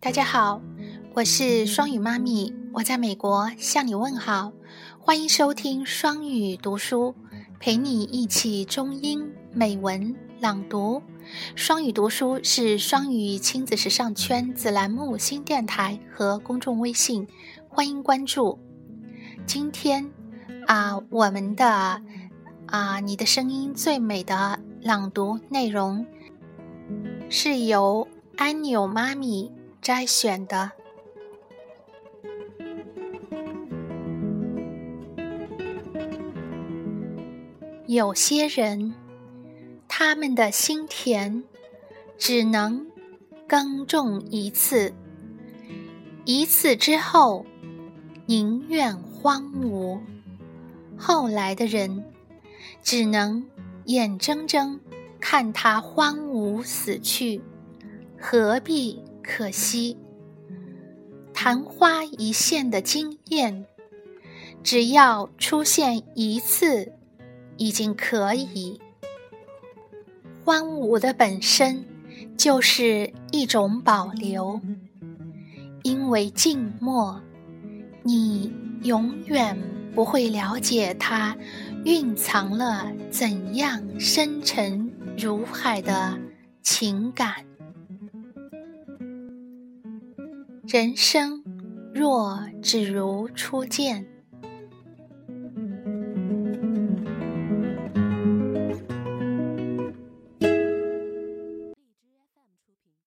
大家好，我是双语妈咪，我在美国向你问好，欢迎收听双语读书，陪你一起中英美文朗读。双语读书是双语亲子时尚圈子栏目新电台和公众微信，欢迎关注。今天啊，我们的啊，你的声音最美的朗读内容是由安纽妈咪。摘选的，有些人，他们的心田只能耕种一次，一次之后宁愿荒芜；后来的人只能眼睁睁看它荒芜死去，何必？可惜，昙花一现的惊艳，只要出现一次，已经可以。荒芜的本身就是一种保留，因为静默，你永远不会了解它蕴藏了怎样深沉如海的情感。人生若只如初见。